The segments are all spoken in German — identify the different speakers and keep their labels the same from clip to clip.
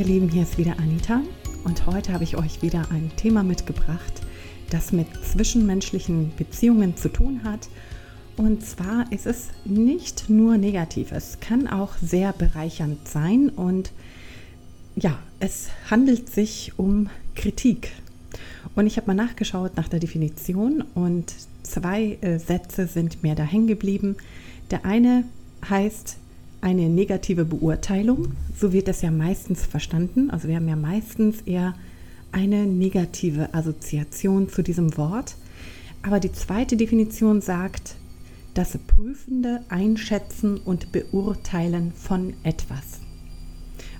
Speaker 1: Ihr Lieben, hier ist wieder Anita und heute habe ich euch wieder ein Thema mitgebracht, das mit zwischenmenschlichen Beziehungen zu tun hat. Und zwar ist es nicht nur negativ, es kann auch sehr bereichernd sein und ja, es handelt sich um Kritik. Und ich habe mal nachgeschaut nach der Definition und zwei äh, Sätze sind mir da hängen geblieben. Der eine heißt eine negative Beurteilung. So wird das ja meistens verstanden. Also wir haben ja meistens eher eine negative Assoziation zu diesem Wort. Aber die zweite Definition sagt, das prüfende Einschätzen und Beurteilen von etwas.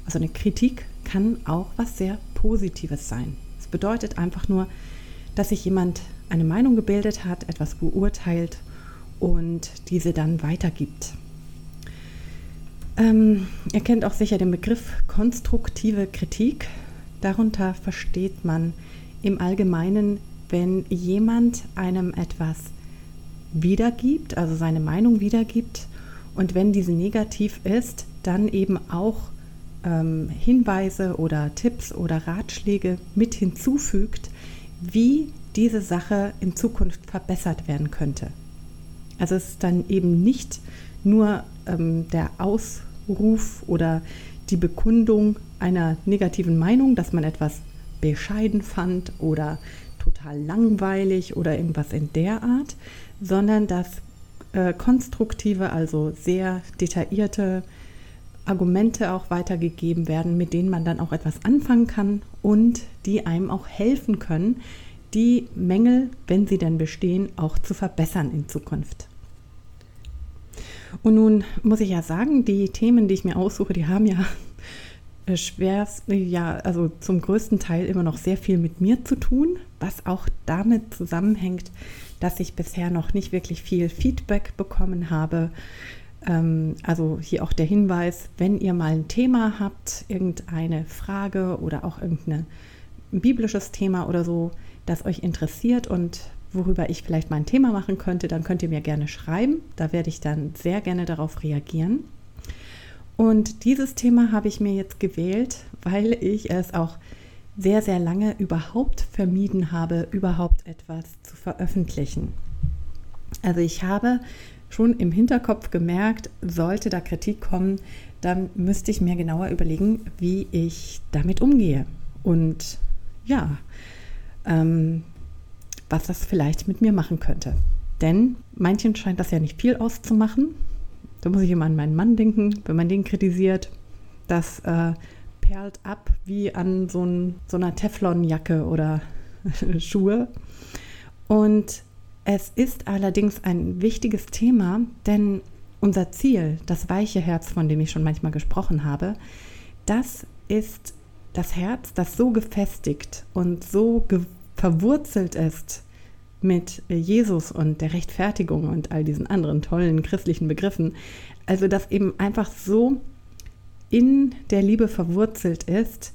Speaker 1: Also eine Kritik kann auch was sehr Positives sein. Es bedeutet einfach nur, dass sich jemand eine Meinung gebildet hat, etwas beurteilt und diese dann weitergibt. Ähm, ihr kennt auch sicher den Begriff konstruktive Kritik. Darunter versteht man im Allgemeinen, wenn jemand einem etwas wiedergibt, also seine Meinung wiedergibt und wenn diese negativ ist, dann eben auch ähm, Hinweise oder Tipps oder Ratschläge mit hinzufügt, wie diese Sache in Zukunft verbessert werden könnte. Also es ist dann eben nicht nur ähm, der Aus Ruf oder die Bekundung einer negativen Meinung, dass man etwas bescheiden fand oder total langweilig oder irgendwas in der Art, sondern dass äh, konstruktive, also sehr detaillierte Argumente auch weitergegeben werden, mit denen man dann auch etwas anfangen kann und die einem auch helfen können, die Mängel, wenn sie denn bestehen, auch zu verbessern in Zukunft. Und nun muss ich ja sagen, die Themen, die ich mir aussuche, die haben ja äh, schwerst, ja, also zum größten Teil immer noch sehr viel mit mir zu tun, was auch damit zusammenhängt, dass ich bisher noch nicht wirklich viel Feedback bekommen habe. Ähm, also hier auch der Hinweis, wenn ihr mal ein Thema habt, irgendeine Frage oder auch irgendein biblisches Thema oder so, das euch interessiert und worüber ich vielleicht mal ein Thema machen könnte, dann könnt ihr mir gerne schreiben. Da werde ich dann sehr gerne darauf reagieren. Und dieses Thema habe ich mir jetzt gewählt, weil ich es auch sehr, sehr lange überhaupt vermieden habe, überhaupt etwas zu veröffentlichen. Also ich habe schon im Hinterkopf gemerkt, sollte da Kritik kommen, dann müsste ich mir genauer überlegen, wie ich damit umgehe. Und ja, ähm, was das vielleicht mit mir machen könnte. Denn manchen scheint das ja nicht viel auszumachen. Da muss ich immer an meinen Mann denken, wenn man den kritisiert. Das äh, perlt ab wie an so, ein, so einer Teflonjacke oder Schuhe. Und es ist allerdings ein wichtiges Thema, denn unser Ziel, das weiche Herz, von dem ich schon manchmal gesprochen habe, das ist das Herz, das so gefestigt und so verwurzelt ist mit Jesus und der Rechtfertigung und all diesen anderen tollen christlichen Begriffen. Also dass eben einfach so in der Liebe verwurzelt ist,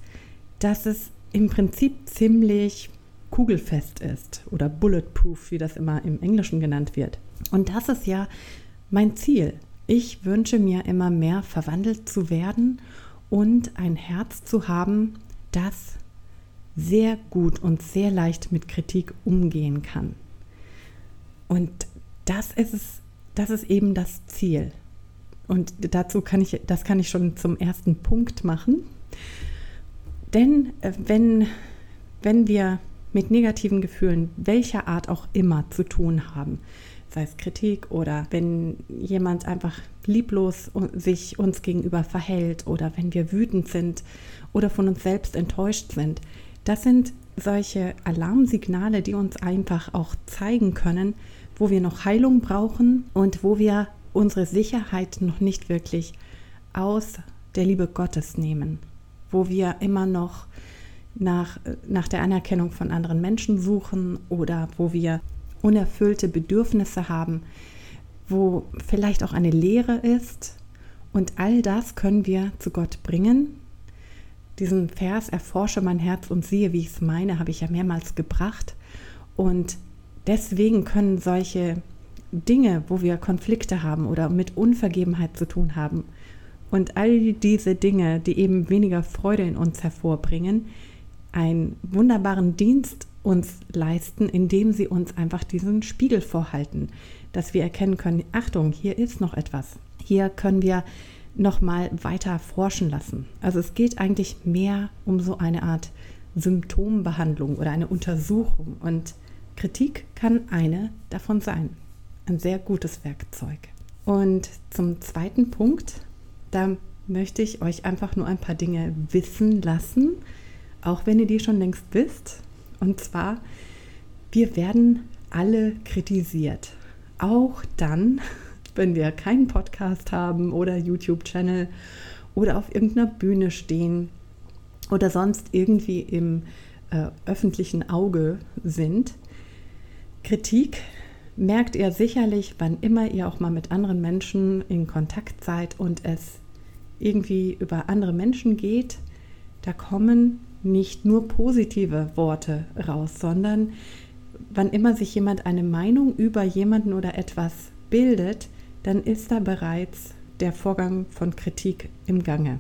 Speaker 1: dass es im Prinzip ziemlich kugelfest ist oder bulletproof, wie das immer im Englischen genannt wird. Und das ist ja mein Ziel. Ich wünsche mir immer mehr verwandelt zu werden und ein Herz zu haben, das sehr gut und sehr leicht mit Kritik umgehen kann. Und das ist es, das ist eben das Ziel. Und dazu kann ich, das kann ich schon zum ersten Punkt machen. Denn äh, wenn, wenn wir mit negativen Gefühlen welcher Art auch immer zu tun haben, sei es Kritik oder wenn jemand einfach lieblos sich uns gegenüber verhält oder wenn wir wütend sind oder von uns selbst enttäuscht sind, das sind solche Alarmsignale, die uns einfach auch zeigen können, wo wir noch Heilung brauchen und wo wir unsere Sicherheit noch nicht wirklich aus der Liebe Gottes nehmen, wo wir immer noch nach, nach der Anerkennung von anderen Menschen suchen oder wo wir unerfüllte Bedürfnisse haben, wo vielleicht auch eine Leere ist. Und all das können wir zu Gott bringen diesen Vers, erforsche mein Herz und siehe, wie ich es meine, habe ich ja mehrmals gebracht. Und deswegen können solche Dinge, wo wir Konflikte haben oder mit Unvergebenheit zu tun haben, und all diese Dinge, die eben weniger Freude in uns hervorbringen, einen wunderbaren Dienst uns leisten, indem sie uns einfach diesen Spiegel vorhalten, dass wir erkennen können, Achtung, hier ist noch etwas. Hier können wir noch mal weiter forschen lassen. Also es geht eigentlich mehr um so eine Art Symptombehandlung oder eine Untersuchung und Kritik kann eine davon sein. Ein sehr gutes Werkzeug. Und zum zweiten Punkt, da möchte ich euch einfach nur ein paar Dinge wissen lassen, auch wenn ihr die schon längst wisst. Und zwar, wir werden alle kritisiert. Auch dann, wenn wir keinen Podcast haben oder YouTube-Channel oder auf irgendeiner Bühne stehen oder sonst irgendwie im äh, öffentlichen Auge sind. Kritik merkt ihr sicherlich, wann immer ihr auch mal mit anderen Menschen in Kontakt seid und es irgendwie über andere Menschen geht, da kommen nicht nur positive Worte raus, sondern wann immer sich jemand eine Meinung über jemanden oder etwas bildet, dann ist da bereits der Vorgang von Kritik im Gange.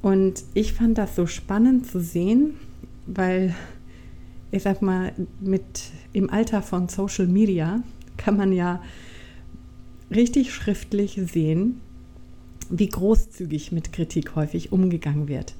Speaker 1: Und ich fand das so spannend zu sehen, weil ich sag mal, mit im Alter von Social Media kann man ja richtig schriftlich sehen, wie großzügig mit Kritik häufig umgegangen wird.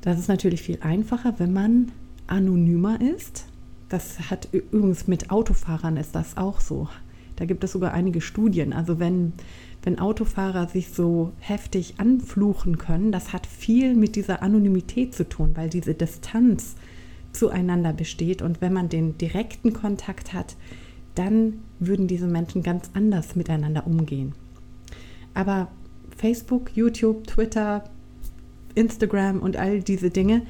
Speaker 1: Das ist natürlich viel einfacher, wenn man anonymer ist. Das hat übrigens mit Autofahrern ist das auch so. Da gibt es sogar einige Studien. Also wenn, wenn Autofahrer sich so heftig anfluchen können, das hat viel mit dieser Anonymität zu tun, weil diese Distanz zueinander besteht. Und wenn man den direkten Kontakt hat, dann würden diese Menschen ganz anders miteinander umgehen. Aber Facebook, YouTube, Twitter, Instagram und all diese Dinge,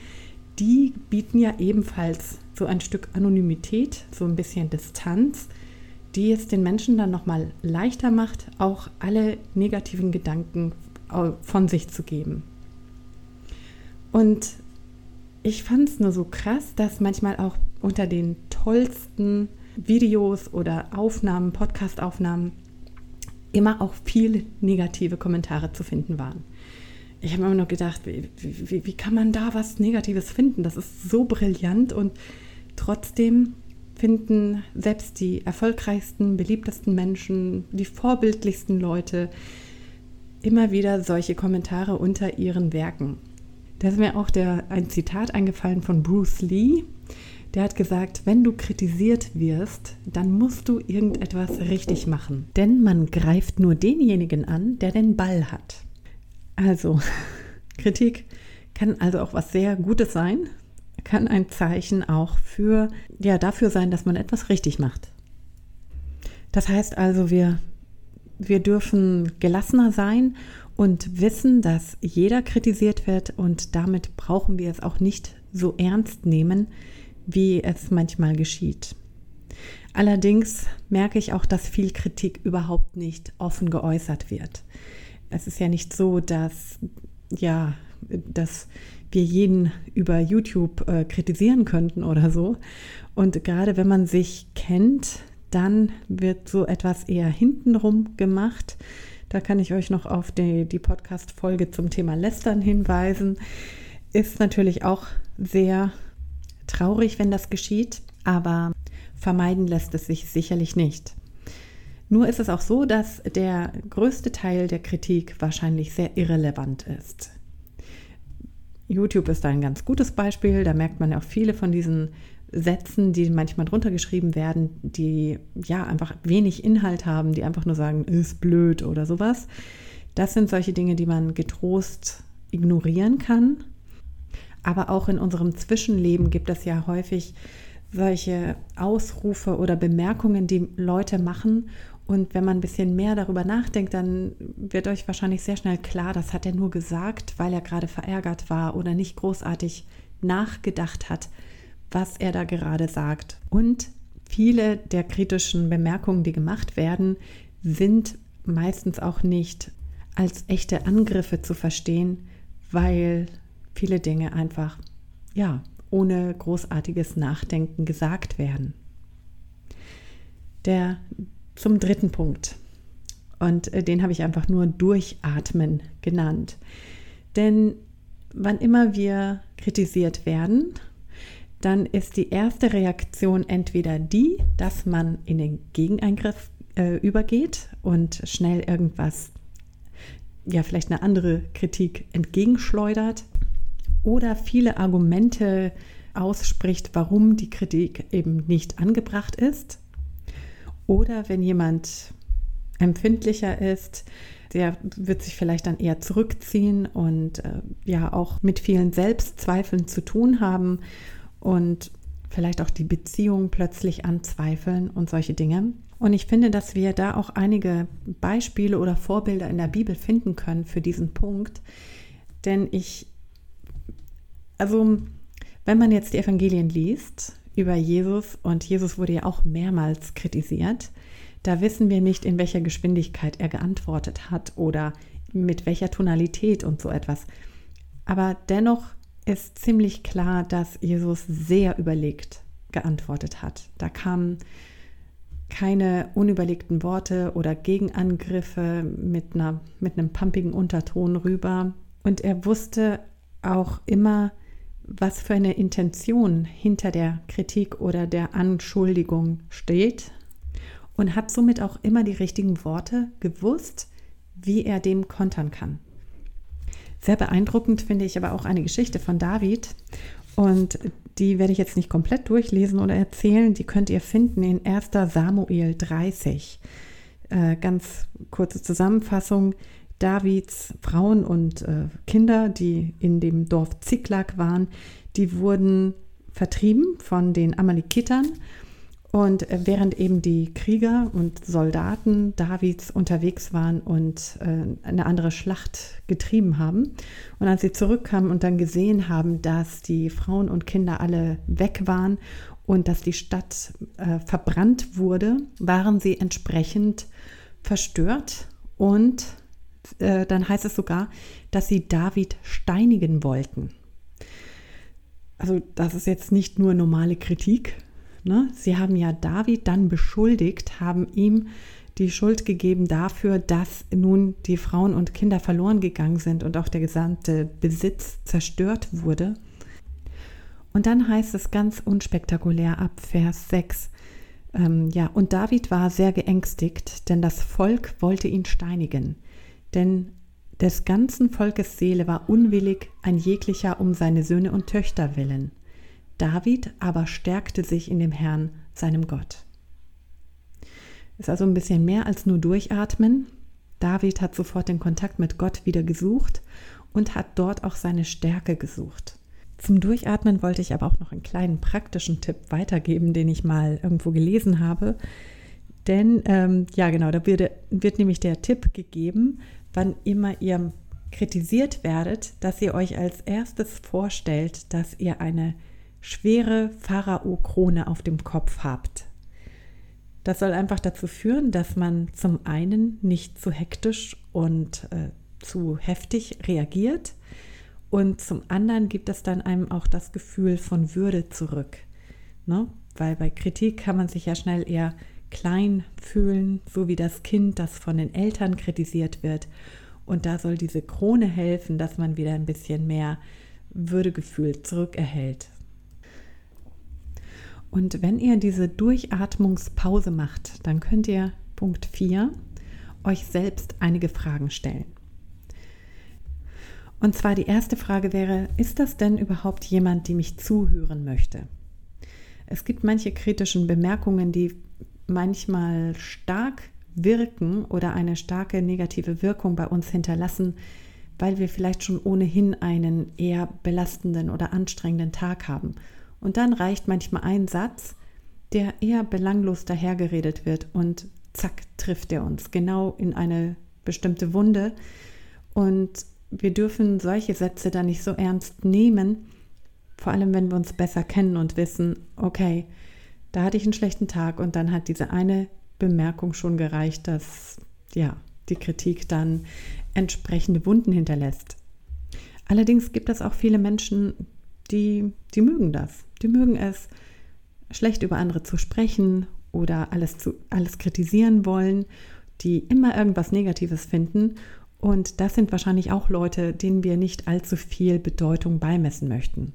Speaker 1: die bieten ja ebenfalls so ein Stück Anonymität, so ein bisschen Distanz, die es den Menschen dann nochmal leichter macht, auch alle negativen Gedanken von sich zu geben. Und ich fand es nur so krass, dass manchmal auch unter den tollsten Videos oder Aufnahmen, Podcast-Aufnahmen, immer auch viele negative Kommentare zu finden waren. Ich habe immer noch gedacht, wie, wie, wie, kann man da was Negatives finden? Das ist so brillant und trotzdem finden selbst die erfolgreichsten, beliebtesten Menschen, die vorbildlichsten Leute immer wieder solche Kommentare unter ihren Werken. Da ist mir auch der, ein Zitat eingefallen von Bruce Lee. Der hat gesagt, wenn du kritisiert wirst, dann musst du irgendetwas richtig machen. Denn man greift nur denjenigen an, der den Ball hat. Also, Kritik kann also auch was sehr Gutes sein, kann ein Zeichen auch für, ja, dafür sein, dass man etwas richtig macht. Das heißt also, wir, wir dürfen gelassener sein und wissen, dass jeder kritisiert wird und damit brauchen wir es auch nicht so ernst nehmen, wie es manchmal geschieht. Allerdings merke ich auch, dass viel Kritik überhaupt nicht offen geäußert wird. Es ist ja nicht so, dass ja, dass wir jeden über YouTube äh, kritisieren könnten oder so. Und gerade wenn man sich kennt, dann wird so etwas eher hintenrum gemacht. Da kann ich euch noch auf die, die Podcast-Folge zum Thema Lästern hinweisen. Ist natürlich auch sehr traurig, wenn das geschieht, aber vermeiden lässt es sich sicherlich nicht. Nur ist es auch so, dass der größte Teil der Kritik wahrscheinlich sehr irrelevant ist. YouTube ist da ein ganz gutes Beispiel. Da merkt man ja auch viele von diesen Sätzen, die manchmal drunter geschrieben werden, die ja einfach wenig Inhalt haben, die einfach nur sagen, ist blöd oder sowas. Das sind solche Dinge, die man getrost ignorieren kann. Aber auch in unserem Zwischenleben gibt es ja häufig solche Ausrufe oder Bemerkungen, die Leute machen. Und wenn man ein bisschen mehr darüber nachdenkt, dann wird euch wahrscheinlich sehr schnell klar, das hat er nur gesagt, weil er gerade verärgert war oder nicht großartig nachgedacht hat was er da gerade sagt. Und viele der kritischen Bemerkungen, die gemacht werden, sind meistens auch nicht als echte Angriffe zu verstehen, weil viele Dinge einfach, ja, ohne großartiges Nachdenken gesagt werden. Der zum dritten Punkt. Und äh, den habe ich einfach nur Durchatmen genannt. Denn wann immer wir kritisiert werden, dann ist die erste Reaktion entweder die, dass man in den Gegeneingriff äh, übergeht und schnell irgendwas, ja, vielleicht eine andere Kritik entgegenschleudert oder viele Argumente ausspricht, warum die Kritik eben nicht angebracht ist. Oder wenn jemand empfindlicher ist, der wird sich vielleicht dann eher zurückziehen und äh, ja auch mit vielen Selbstzweifeln zu tun haben und vielleicht auch die Beziehung plötzlich anzweifeln und solche Dinge. Und ich finde, dass wir da auch einige Beispiele oder Vorbilder in der Bibel finden können für diesen Punkt. Denn ich, also wenn man jetzt die Evangelien liest über Jesus, und Jesus wurde ja auch mehrmals kritisiert, da wissen wir nicht, in welcher Geschwindigkeit er geantwortet hat oder mit welcher Tonalität und so etwas. Aber dennoch ist ziemlich klar, dass Jesus sehr überlegt geantwortet hat. Da kamen keine unüberlegten Worte oder Gegenangriffe mit, einer, mit einem pumpigen Unterton rüber. Und er wusste auch immer, was für eine Intention hinter der Kritik oder der Anschuldigung steht und hat somit auch immer die richtigen Worte gewusst, wie er dem kontern kann. Sehr beeindruckend finde ich aber auch eine Geschichte von David und die werde ich jetzt nicht komplett durchlesen oder erzählen, die könnt ihr finden in 1 Samuel 30. Äh, ganz kurze Zusammenfassung. Davids Frauen und äh, Kinder, die in dem Dorf Ziklag waren, die wurden vertrieben von den Amalekitern. Und äh, während eben die Krieger und Soldaten Davids unterwegs waren und äh, eine andere Schlacht getrieben haben, und als sie zurückkamen und dann gesehen haben, dass die Frauen und Kinder alle weg waren und dass die Stadt äh, verbrannt wurde, waren sie entsprechend verstört und äh, dann heißt es sogar, dass sie David steinigen wollten. Also das ist jetzt nicht nur normale Kritik, Ne? Sie haben ja David dann beschuldigt, haben ihm die Schuld gegeben dafür, dass nun die Frauen und Kinder verloren gegangen sind und auch der gesamte Besitz zerstört wurde. Und dann heißt es ganz unspektakulär ab Vers 6, ähm, ja, und David war sehr geängstigt, denn das Volk wollte ihn steinigen. Denn des ganzen Volkes Seele war unwillig ein jeglicher um seine Söhne und Töchter willen. David aber stärkte sich in dem Herrn, seinem Gott. Ist also ein bisschen mehr als nur durchatmen. David hat sofort den Kontakt mit Gott wieder gesucht und hat dort auch seine Stärke gesucht. Zum Durchatmen wollte ich aber auch noch einen kleinen praktischen Tipp weitergeben, den ich mal irgendwo gelesen habe. Denn, ähm, ja genau, da wird, wird nämlich der Tipp gegeben, wann immer ihr kritisiert werdet, dass ihr euch als erstes vorstellt, dass ihr eine schwere Pharao-Krone auf dem Kopf habt. Das soll einfach dazu führen, dass man zum einen nicht zu hektisch und äh, zu heftig reagiert und zum anderen gibt es dann einem auch das Gefühl von Würde zurück. Ne? Weil bei Kritik kann man sich ja schnell eher klein fühlen, so wie das Kind, das von den Eltern kritisiert wird. Und da soll diese Krone helfen, dass man wieder ein bisschen mehr Würdegefühl zurückerhält. Und wenn ihr diese Durchatmungspause macht, dann könnt ihr Punkt 4 euch selbst einige Fragen stellen. Und zwar die erste Frage wäre, ist das denn überhaupt jemand, die mich zuhören möchte? Es gibt manche kritischen Bemerkungen, die manchmal stark wirken oder eine starke negative Wirkung bei uns hinterlassen, weil wir vielleicht schon ohnehin einen eher belastenden oder anstrengenden Tag haben und dann reicht manchmal ein Satz, der eher belanglos dahergeredet wird und zack, trifft er uns genau in eine bestimmte Wunde. Und wir dürfen solche Sätze dann nicht so ernst nehmen, vor allem wenn wir uns besser kennen und wissen, okay, da hatte ich einen schlechten Tag und dann hat diese eine Bemerkung schon gereicht, dass ja, die Kritik dann entsprechende Wunden hinterlässt. Allerdings gibt es auch viele Menschen, die, die mögen das. Die mögen es, schlecht über andere zu sprechen oder alles, zu, alles kritisieren wollen. die immer irgendwas Negatives finden. Und das sind wahrscheinlich auch Leute, denen wir nicht allzu viel Bedeutung beimessen möchten.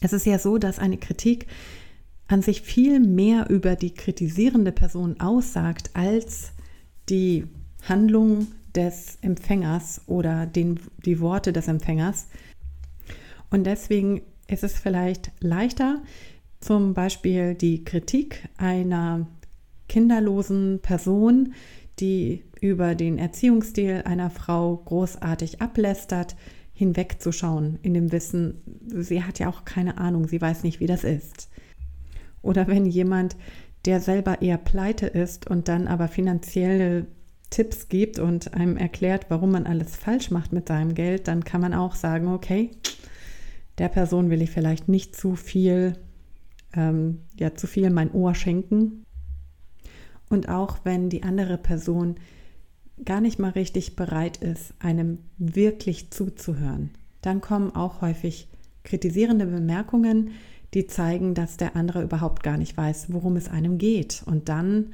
Speaker 1: Es ist ja so, dass eine Kritik an sich viel mehr über die kritisierende Person aussagt als die Handlung des Empfängers oder den, die Worte des Empfängers. Und deswegen ist es vielleicht leichter, zum Beispiel die Kritik einer kinderlosen Person, die über den Erziehungsstil einer Frau großartig ablästert, hinwegzuschauen, in dem Wissen, sie hat ja auch keine Ahnung, sie weiß nicht, wie das ist. Oder wenn jemand, der selber eher pleite ist und dann aber finanzielle Tipps gibt und einem erklärt, warum man alles falsch macht mit seinem Geld, dann kann man auch sagen, okay, der Person will ich vielleicht nicht zu viel, ähm, ja, zu viel mein Ohr schenken. Und auch wenn die andere Person gar nicht mal richtig bereit ist, einem wirklich zuzuhören, dann kommen auch häufig kritisierende Bemerkungen, die zeigen, dass der andere überhaupt gar nicht weiß, worum es einem geht. Und dann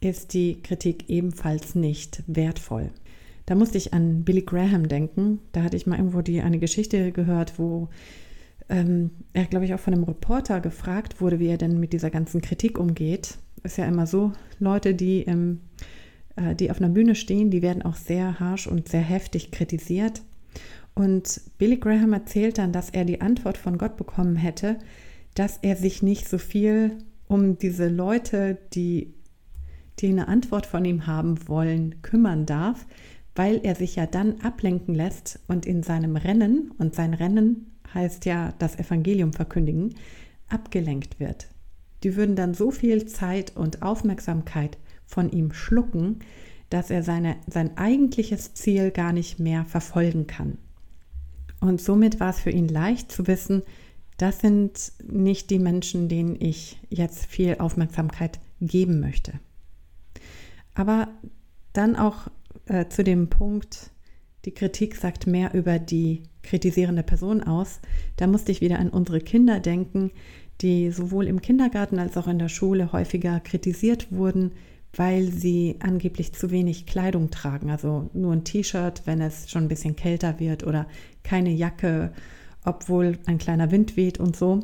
Speaker 1: ist die Kritik ebenfalls nicht wertvoll. Da musste ich an Billy Graham denken. Da hatte ich mal irgendwo die, eine Geschichte gehört, wo ähm, er, glaube ich, auch von einem Reporter gefragt wurde, wie er denn mit dieser ganzen Kritik umgeht. Ist ja immer so, Leute, die, im, äh, die auf einer Bühne stehen, die werden auch sehr harsch und sehr heftig kritisiert. Und Billy Graham erzählt dann, dass er die Antwort von Gott bekommen hätte, dass er sich nicht so viel um diese Leute, die, die eine Antwort von ihm haben wollen, kümmern darf, weil er sich ja dann ablenken lässt und in seinem Rennen, und sein Rennen heißt ja das Evangelium verkündigen, abgelenkt wird. Die würden dann so viel Zeit und Aufmerksamkeit von ihm schlucken, dass er seine, sein eigentliches Ziel gar nicht mehr verfolgen kann. Und somit war es für ihn leicht zu wissen, das sind nicht die Menschen, denen ich jetzt viel Aufmerksamkeit geben möchte. Aber dann auch äh, zu dem Punkt, die Kritik sagt mehr über die kritisierende Person aus. Da musste ich wieder an unsere Kinder denken, die sowohl im Kindergarten als auch in der Schule häufiger kritisiert wurden, weil sie angeblich zu wenig Kleidung tragen. Also nur ein T-Shirt, wenn es schon ein bisschen kälter wird oder keine Jacke, obwohl ein kleiner Wind weht und so.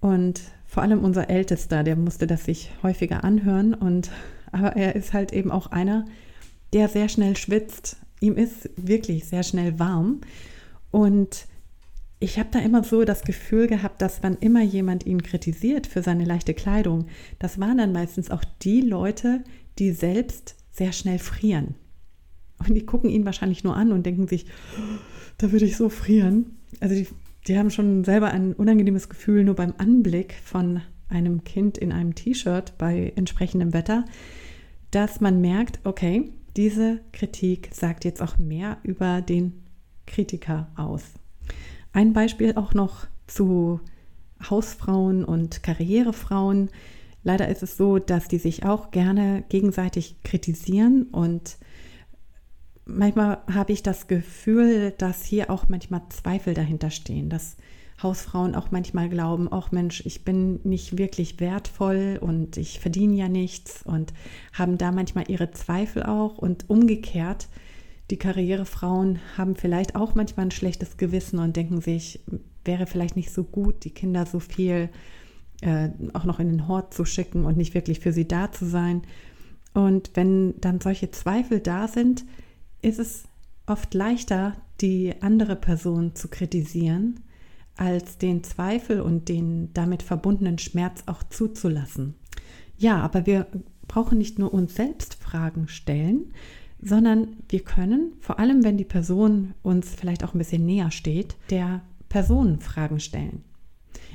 Speaker 1: Und vor allem unser Ältester, der musste das sich häufiger anhören. Und aber er ist halt eben auch einer, der sehr schnell schwitzt. Ihm ist wirklich sehr schnell warm. Und ich habe da immer so das Gefühl gehabt, dass wann immer jemand ihn kritisiert für seine leichte Kleidung, das waren dann meistens auch die Leute, die selbst sehr schnell frieren. Und die gucken ihn wahrscheinlich nur an und denken sich, da würde ich so frieren. Also die, die haben schon selber ein unangenehmes Gefühl nur beim Anblick von einem Kind in einem T-Shirt bei entsprechendem Wetter, dass man merkt, okay, diese Kritik sagt jetzt auch mehr über den Kritiker aus. Ein Beispiel auch noch zu Hausfrauen und Karrierefrauen. Leider ist es so, dass die sich auch gerne gegenseitig kritisieren und manchmal habe ich das Gefühl, dass hier auch manchmal Zweifel dahinter stehen, dass Hausfrauen auch manchmal glauben, ach Mensch, ich bin nicht wirklich wertvoll und ich verdiene ja nichts und haben da manchmal ihre Zweifel auch und umgekehrt die Karrierefrauen haben vielleicht auch manchmal ein schlechtes Gewissen und denken sich, wäre vielleicht nicht so gut, die Kinder so viel äh, auch noch in den Hort zu schicken und nicht wirklich für sie da zu sein. Und wenn dann solche Zweifel da sind, ist es oft leichter, die andere Person zu kritisieren, als den Zweifel und den damit verbundenen Schmerz auch zuzulassen. Ja, aber wir brauchen nicht nur uns selbst Fragen stellen, sondern wir können, vor allem wenn die Person uns vielleicht auch ein bisschen näher steht, der Person Fragen stellen.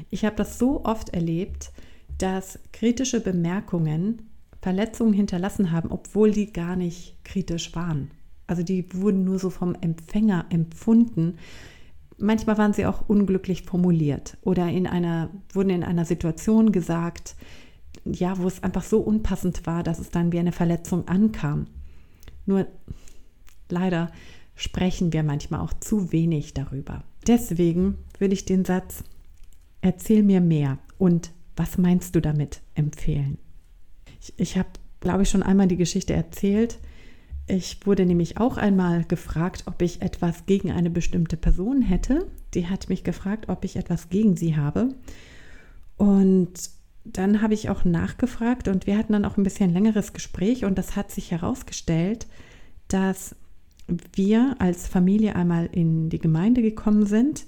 Speaker 1: Ich habe das so oft erlebt, dass kritische Bemerkungen Verletzungen hinterlassen haben, obwohl die gar nicht kritisch waren. Also die wurden nur so vom Empfänger empfunden. Manchmal waren sie auch unglücklich formuliert oder in einer, wurden in einer Situation gesagt, ja, wo es einfach so unpassend war, dass es dann wie eine Verletzung ankam. Nur leider sprechen wir manchmal auch zu wenig darüber. Deswegen würde ich den Satz Erzähl mir mehr und was meinst du damit empfehlen. Ich, ich habe glaube ich, schon einmal die Geschichte erzählt. Ich wurde nämlich auch einmal gefragt, ob ich etwas gegen eine bestimmte Person hätte. Die hat mich gefragt, ob ich etwas gegen sie habe. Und dann habe ich auch nachgefragt und wir hatten dann auch ein bisschen längeres Gespräch und das hat sich herausgestellt, dass wir als Familie einmal in die Gemeinde gekommen sind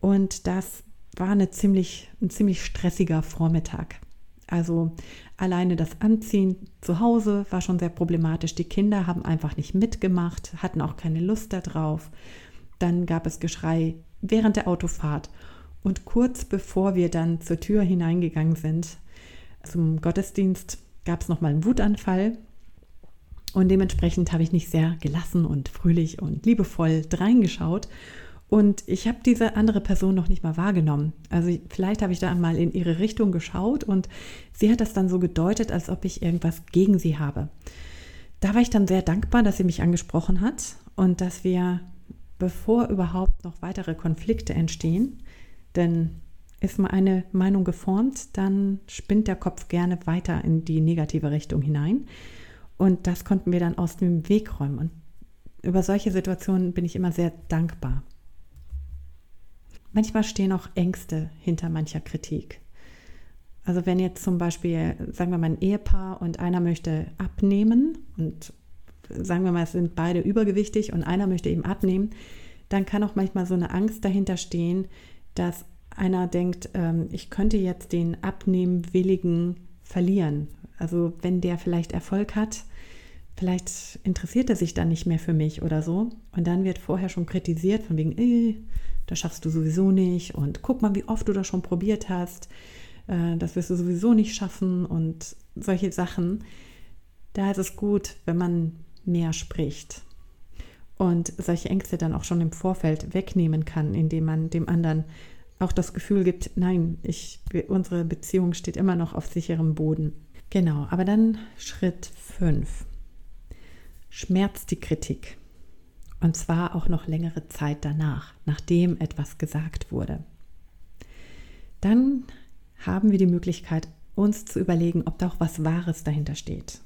Speaker 1: und das war eine ziemlich, ein ziemlich stressiger Vormittag. Also alleine das Anziehen zu Hause war schon sehr problematisch. Die Kinder haben einfach nicht mitgemacht, hatten auch keine Lust darauf. Dann gab es Geschrei während der Autofahrt. Und kurz bevor wir dann zur Tür hineingegangen sind zum Gottesdienst, gab es nochmal einen Wutanfall. Und dementsprechend habe ich nicht sehr gelassen und fröhlich und liebevoll dreingeschaut und ich habe diese andere Person noch nicht mal wahrgenommen. Also vielleicht habe ich da einmal in ihre Richtung geschaut und sie hat das dann so gedeutet, als ob ich irgendwas gegen sie habe. Da war ich dann sehr dankbar, dass sie mich angesprochen hat und dass wir, bevor überhaupt noch weitere Konflikte entstehen, denn ist mal eine Meinung geformt, dann spinnt der Kopf gerne weiter in die negative Richtung hinein. Und das konnten wir dann aus dem Weg räumen. Und über solche Situationen bin ich immer sehr dankbar. Manchmal stehen auch Ängste hinter mancher Kritik. Also wenn jetzt zum Beispiel, sagen wir mal, ein Ehepaar und einer möchte abnehmen und sagen wir mal, es sind beide übergewichtig und einer möchte eben abnehmen, dann kann auch manchmal so eine Angst dahinter stehen, dass einer denkt, ähm, ich könnte jetzt den Abnehmwilligen verlieren. Also wenn der vielleicht Erfolg hat, vielleicht interessiert er sich dann nicht mehr für mich oder so. Und dann wird vorher schon kritisiert, von wegen, äh, das schaffst du sowieso nicht und guck mal, wie oft du das schon probiert hast, äh, das wirst du sowieso nicht schaffen und solche Sachen. Da ist es gut, wenn man mehr spricht und solche Ängste dann auch schon im Vorfeld wegnehmen kann, indem man dem anderen auch das Gefühl gibt, nein, ich, unsere Beziehung steht immer noch auf sicherem Boden. Genau, aber dann Schritt 5. Schmerzt die Kritik. Und zwar auch noch längere Zeit danach, nachdem etwas gesagt wurde. Dann haben wir die Möglichkeit, uns zu überlegen, ob da auch was Wahres dahinter steht.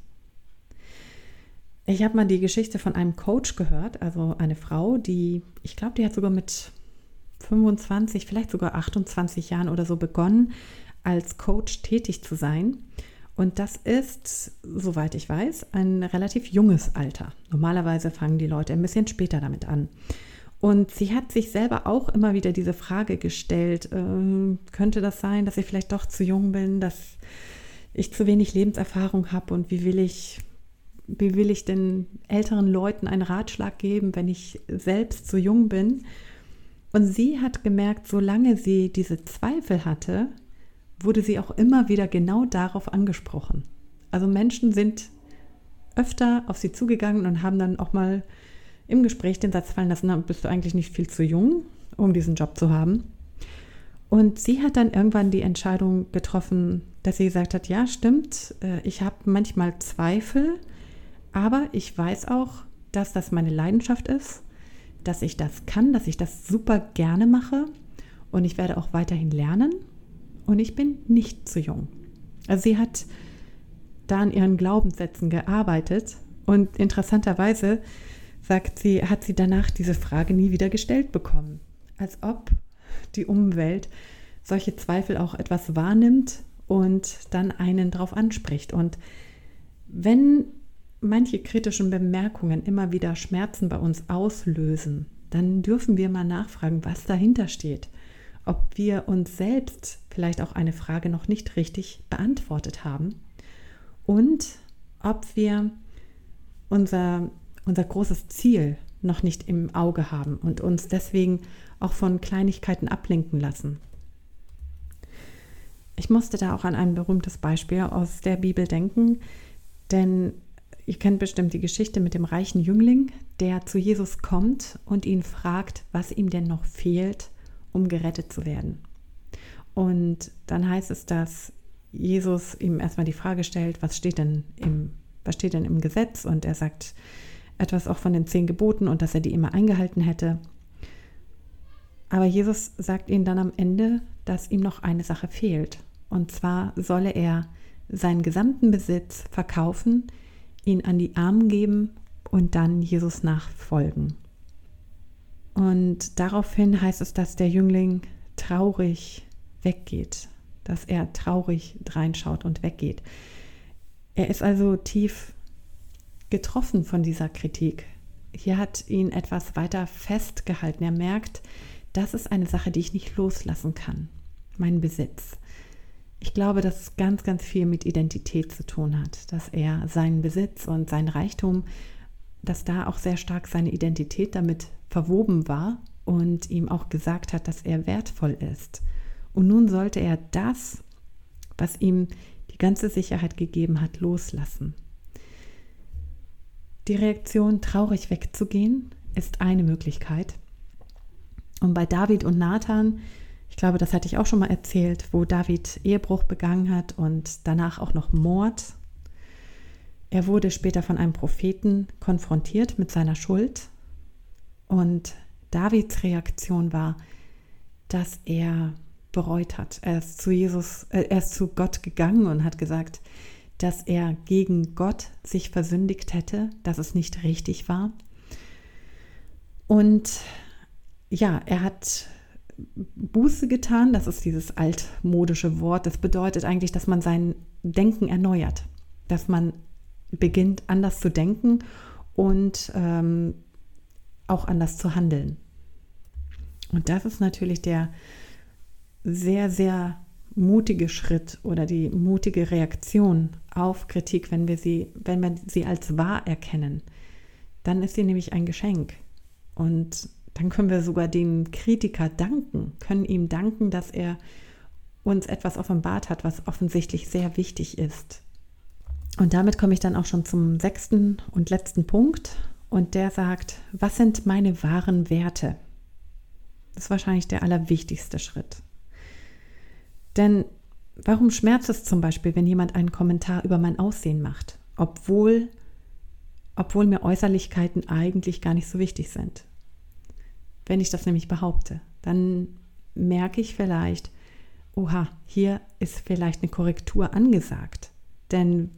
Speaker 1: Ich habe mal die Geschichte von einem Coach gehört, also eine Frau, die, ich glaube, die hat sogar mit 25, vielleicht sogar 28 Jahren oder so begonnen, als Coach tätig zu sein. Und das ist, soweit ich weiß, ein relativ junges Alter. Normalerweise fangen die Leute ein bisschen später damit an. Und sie hat sich selber auch immer wieder diese Frage gestellt, äh, könnte das sein, dass ich vielleicht doch zu jung bin, dass ich zu wenig Lebenserfahrung habe und wie will ich, wie will ich den älteren Leuten einen Ratschlag geben, wenn ich selbst zu jung bin? Und sie hat gemerkt, solange sie diese Zweifel hatte, wurde sie auch immer wieder genau darauf angesprochen. Also Menschen sind öfter auf sie zugegangen und haben dann auch mal im Gespräch den Satz fallen lassen, na, bist du eigentlich nicht viel zu jung, um diesen Job zu haben. Und sie hat dann irgendwann die Entscheidung getroffen, dass sie gesagt hat, ja, stimmt, äh, ich habe manchmal Zweifel, aber ich weiß auch, dass das meine Leidenschaft ist, dass ich das kann, dass ich das super gerne mache und ich werde auch weiterhin lernen und ich bin nicht zu jung. Also sie hat da an ihren Glaubenssätzen gearbeitet und interessanterweise sagt sie, hat sie danach diese Frage nie wieder gestellt bekommen. Als ob die Umwelt solche Zweifel auch etwas wahrnimmt und dann einen darauf anspricht. Und wenn manche kritischen Bemerkungen immer wieder Schmerzen bei uns auslösen, dann dürfen wir mal nachfragen, was dahinter steht ob wir uns selbst vielleicht auch eine Frage noch nicht richtig beantwortet haben und ob wir unser, unser großes Ziel noch nicht im Auge haben und uns deswegen auch von Kleinigkeiten ablenken lassen. Ich musste da auch an ein berühmtes Beispiel aus der Bibel denken, denn ihr kennt bestimmt die Geschichte mit dem reichen Jüngling, der zu Jesus kommt und ihn fragt, was ihm denn noch fehlt, um gerettet zu werden. Und dann heißt es, dass Jesus ihm erstmal die Frage stellt, was steht denn im, was steht denn im Gesetz? Und er sagt etwas auch von den zehn Geboten und dass er die immer eingehalten hätte. Aber Jesus sagt ihm dann am Ende, dass ihm noch eine Sache fehlt. Und zwar solle er seinen gesamten Besitz verkaufen, ihn an die Armen geben und dann Jesus nachfolgen. Und daraufhin heißt es, dass der Jüngling traurig weggeht, dass er traurig reinschaut und weggeht. Er ist also tief getroffen von dieser Kritik. Hier hat ihn etwas weiter festgehalten. Er merkt, das ist eine Sache, die ich nicht loslassen kann. Mein Besitz. Ich glaube, dass es ganz, ganz viel mit Identität zu tun hat, dass er seinen Besitz und sein Reichtum, dass da auch sehr stark seine Identität damit verwoben war und ihm auch gesagt hat, dass er wertvoll ist. Und nun sollte er das, was ihm die ganze Sicherheit gegeben hat, loslassen. Die Reaktion, traurig wegzugehen, ist eine Möglichkeit. Und bei David und Nathan, ich glaube, das hatte ich auch schon mal erzählt, wo David Ehebruch begangen hat und danach auch noch Mord. Er wurde später von einem Propheten konfrontiert mit seiner Schuld. Und Davids Reaktion war, dass er bereut hat. Er ist zu Jesus, äh, er ist zu Gott gegangen und hat gesagt, dass er gegen Gott sich versündigt hätte, dass es nicht richtig war. Und ja, er hat Buße getan, das ist dieses altmodische Wort. Das bedeutet eigentlich, dass man sein Denken erneuert, dass man beginnt anders zu denken und ähm, auch anders zu handeln. Und das ist natürlich der sehr, sehr mutige Schritt oder die mutige Reaktion auf Kritik, wenn wir sie, wenn wir sie als wahr erkennen, dann ist sie nämlich ein Geschenk. Und dann können wir sogar dem Kritiker danken, können ihm danken, dass er uns etwas offenbart hat, was offensichtlich sehr wichtig ist. Und damit komme ich dann auch schon zum sechsten und letzten Punkt. Und der sagt, was sind meine wahren Werte? Das ist wahrscheinlich der allerwichtigste Schritt. Denn warum schmerzt es zum Beispiel, wenn jemand einen Kommentar über mein Aussehen macht, obwohl, obwohl mir Äußerlichkeiten eigentlich gar nicht so wichtig sind? Wenn ich das nämlich behaupte, dann merke ich vielleicht, oha, hier ist vielleicht eine Korrektur angesagt. Denn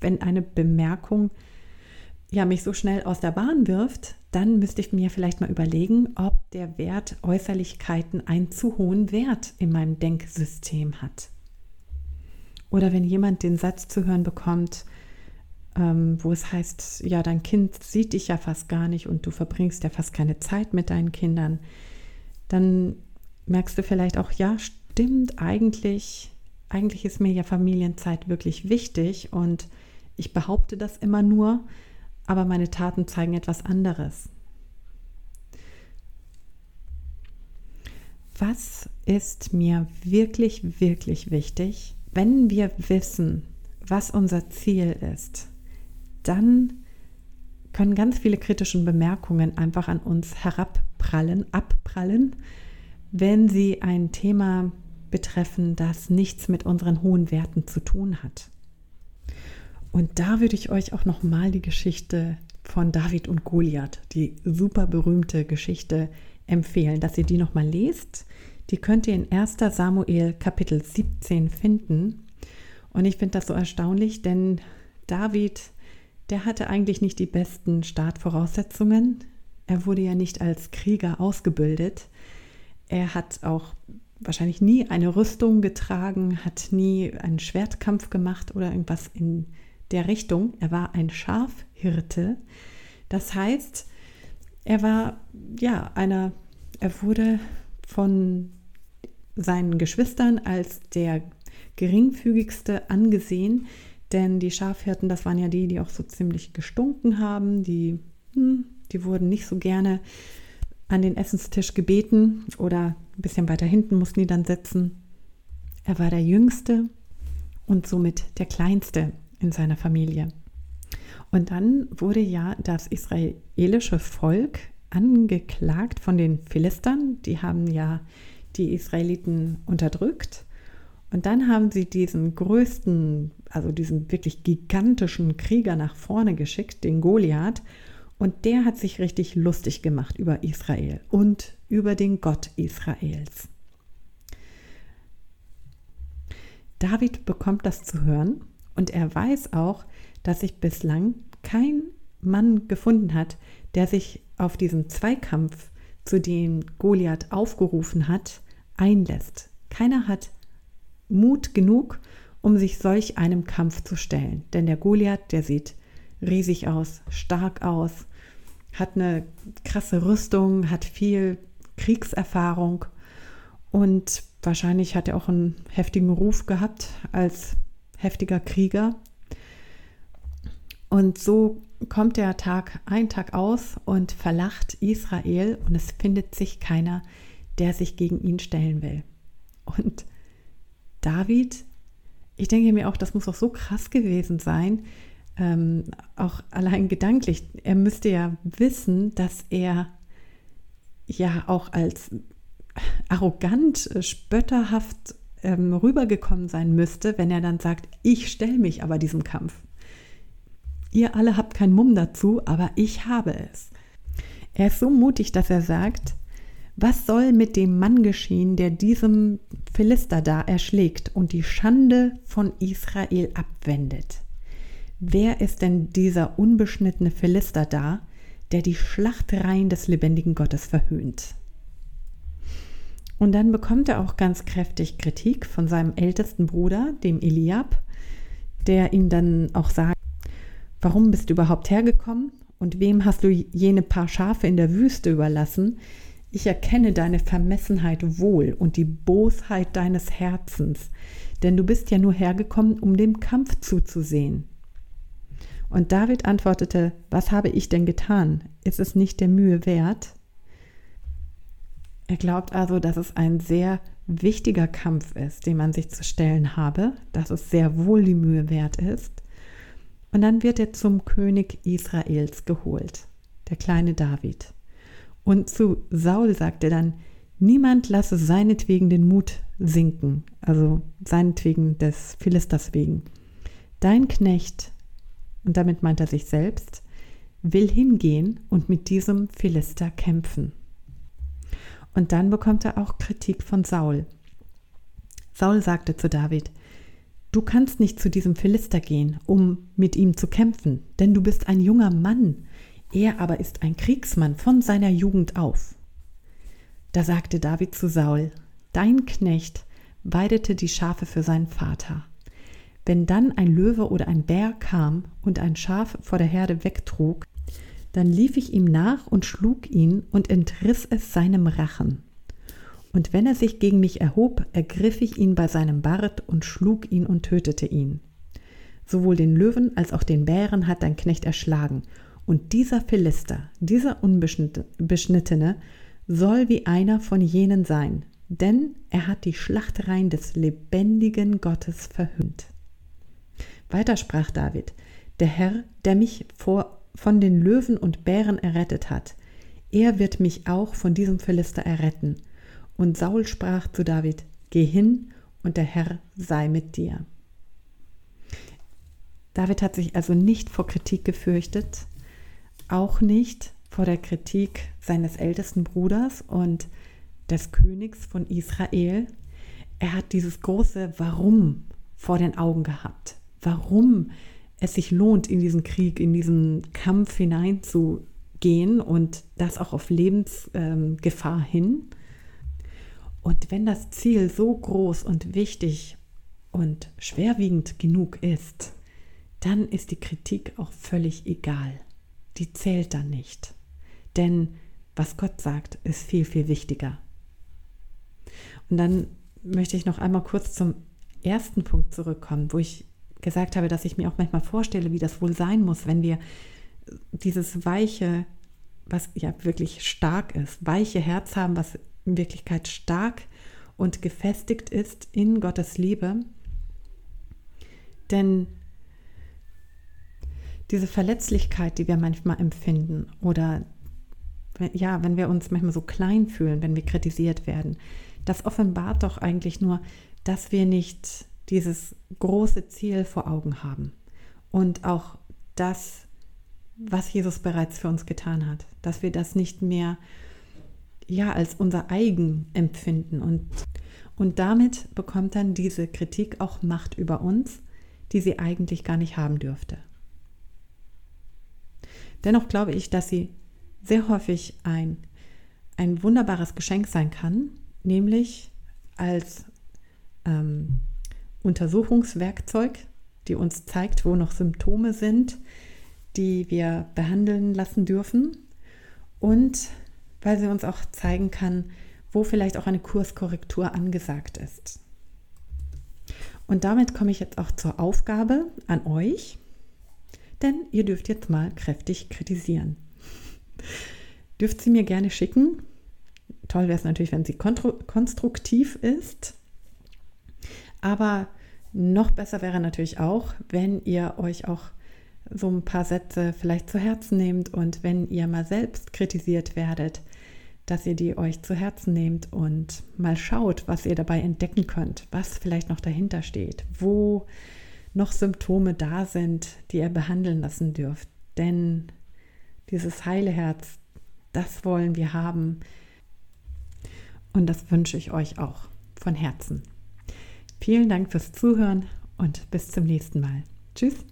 Speaker 1: wenn eine Bemerkung ja mich so schnell aus der Bahn wirft, dann müsste ich mir vielleicht mal überlegen, ob der Wert Äußerlichkeiten einen zu hohen Wert in meinem Denksystem hat. Oder wenn jemand den Satz zu hören bekommt, wo es heißt, ja, dein Kind sieht dich ja fast gar nicht und du verbringst ja fast keine Zeit mit deinen Kindern, dann merkst du vielleicht auch, ja, stimmt, eigentlich, eigentlich ist mir ja Familienzeit wirklich wichtig und ich behaupte das immer nur, aber meine Taten zeigen etwas anderes. Was ist mir wirklich, wirklich wichtig? Wenn wir wissen, was unser Ziel ist, dann können ganz viele kritische Bemerkungen einfach an uns herabprallen, abprallen, wenn sie ein Thema betreffen, das nichts mit unseren hohen Werten zu tun hat. Und da würde ich euch auch nochmal die Geschichte von David und Goliath, die super berühmte Geschichte, empfehlen, dass ihr die nochmal lest. Die könnt ihr in 1 Samuel Kapitel 17 finden. Und ich finde das so erstaunlich, denn David, der hatte eigentlich nicht die besten Startvoraussetzungen. Er wurde ja nicht als Krieger ausgebildet. Er hat auch wahrscheinlich nie eine Rüstung getragen, hat nie einen Schwertkampf gemacht oder irgendwas in der Richtung. Er war ein Schafhirte. Das heißt, er war ja einer, er wurde von seinen Geschwistern als der geringfügigste angesehen, denn die Schafhirten, das waren ja die, die auch so ziemlich gestunken haben, die, hm, die wurden nicht so gerne an den Essenstisch gebeten oder ein bisschen weiter hinten mussten die dann sitzen. Er war der Jüngste und somit der Kleinste in seiner Familie. Und dann wurde ja das israelische Volk angeklagt von den Philistern. Die haben ja die Israeliten unterdrückt. Und dann haben sie diesen größten, also diesen wirklich gigantischen Krieger nach vorne geschickt, den Goliath. Und der hat sich richtig lustig gemacht über Israel und über den Gott Israels. David bekommt das zu hören Und er weiß auch, dass sich bislang kein Mann gefunden hat, der sich auf diesen Zweikampf, zu dem Goliath aufgerufen hat, einlässt. Keiner hat Mut genug, um sich solch einem Kampf zu stellen. Denn der Goliath, der sieht riesig aus, stark aus, hat eine krasse Rüstung, hat viel Kriegserfahrung und wahrscheinlich hat er auch einen heftigen Ruf gehabt als heftiger Krieger. Und so kommt der Tag ein Tag aus und verlacht Israel und es findet sich keiner, der sich gegen ihn stellen will. Und David, ich denke mir auch, das muss auch so krass gewesen sein, ähm, auch allein gedanklich. Er müsste ja wissen, dass er ja auch als arrogant, spötterhaft ähm, rübergekommen sein müsste, wenn er dann sagt, ich stelle mich aber diesem Kampf. Ihr alle habt keinen Mumm dazu, aber ich habe es. Er ist so mutig, dass er sagt, was soll mit dem Mann geschehen, der diesem Philister da erschlägt und die Schande von Israel abwendet? Wer ist denn dieser unbeschnittene Philister da, der die Schlachtreihen des lebendigen Gottes verhöhnt? Und dann bekommt er auch ganz kräftig Kritik von seinem ältesten Bruder, dem Eliab, der ihm dann auch sagt, warum bist du überhaupt hergekommen und wem hast du jene paar Schafe in der Wüste überlassen? Ich erkenne deine Vermessenheit wohl und die Bosheit deines Herzens, denn du bist ja nur hergekommen, um dem Kampf zuzusehen. Und David antwortete, was habe ich denn getan? Ist es nicht der Mühe wert? Er glaubt also, dass es ein sehr wichtiger Kampf ist, den man sich zu stellen habe, dass es sehr wohl die Mühe wert ist. Und dann wird er zum König Israels geholt, der kleine David. Und zu Saul sagt er dann, niemand lasse seinetwegen den Mut sinken, also seinetwegen des Philisters wegen. Dein Knecht, und damit meint er sich selbst, will hingehen und mit diesem Philister kämpfen. Und dann bekommt er auch Kritik von Saul. Saul sagte zu David, Du kannst nicht zu diesem Philister gehen, um mit ihm zu kämpfen, denn du bist ein junger Mann, er aber ist ein Kriegsmann von seiner Jugend auf. Da sagte David zu Saul, Dein Knecht weidete die Schafe für seinen Vater. Wenn dann ein Löwe oder ein Bär kam und ein Schaf vor der Herde wegtrug, dann lief ich ihm nach und schlug ihn und entriss es seinem Rachen. Und wenn er sich gegen mich erhob, ergriff ich ihn bei seinem Bart und schlug ihn und tötete ihn. Sowohl den Löwen als auch den Bären hat dein Knecht erschlagen, und dieser Philister, dieser Unbeschnittene, soll wie einer von jenen sein, denn er hat die Schlachtereien des lebendigen Gottes verhöhnt. Weiter sprach David, der Herr, der mich vor von den Löwen und Bären errettet hat, er wird mich auch von diesem Philister erretten. Und Saul sprach zu David, Geh hin und der Herr sei mit dir. David hat sich also nicht vor Kritik gefürchtet, auch nicht vor der Kritik seines ältesten Bruders und des Königs von Israel. Er hat dieses große Warum vor den Augen gehabt. Warum es sich lohnt, in diesen Krieg, in diesen Kampf hineinzugehen und das auch auf Lebensgefahr hin. Und wenn das Ziel so groß und wichtig und schwerwiegend genug ist, dann ist die Kritik auch völlig egal. Die zählt dann nicht. Denn was Gott sagt, ist viel, viel wichtiger. Und dann möchte ich noch einmal kurz zum ersten Punkt zurückkommen, wo ich gesagt habe, dass ich mir auch manchmal vorstelle, wie das wohl sein muss, wenn wir dieses weiche, was ja wirklich stark ist, weiche Herz haben, was in Wirklichkeit stark und gefestigt ist in Gottes Liebe. Denn diese Verletzlichkeit, die wir manchmal empfinden oder ja, wenn wir uns manchmal so klein fühlen, wenn wir kritisiert werden, das offenbart doch eigentlich nur, dass wir nicht dieses große Ziel vor Augen haben und auch das, was Jesus bereits für uns getan hat, dass wir das nicht mehr ja als unser eigen empfinden und und damit bekommt dann diese Kritik auch Macht über uns, die sie eigentlich gar nicht haben dürfte. Dennoch glaube ich, dass sie sehr häufig ein, ein wunderbares Geschenk sein kann, nämlich als ähm, Untersuchungswerkzeug, die uns zeigt, wo noch Symptome sind, die wir behandeln lassen dürfen und weil sie uns auch zeigen kann, wo vielleicht auch eine Kurskorrektur angesagt ist. Und damit komme ich jetzt auch zur Aufgabe an euch, denn ihr dürft jetzt mal kräftig kritisieren. dürft sie mir gerne schicken. Toll wäre es natürlich, wenn sie konstruktiv ist. Aber noch besser wäre natürlich auch, wenn ihr euch auch so ein paar Sätze vielleicht zu Herzen nehmt und wenn ihr mal selbst kritisiert werdet, dass ihr die euch zu Herzen nehmt und mal schaut, was ihr dabei entdecken könnt, was vielleicht noch dahinter steht, wo noch Symptome da sind, die ihr behandeln lassen dürft. Denn dieses heile Herz, das wollen wir haben und das wünsche ich euch auch von Herzen. Vielen Dank fürs Zuhören und bis zum nächsten Mal. Tschüss.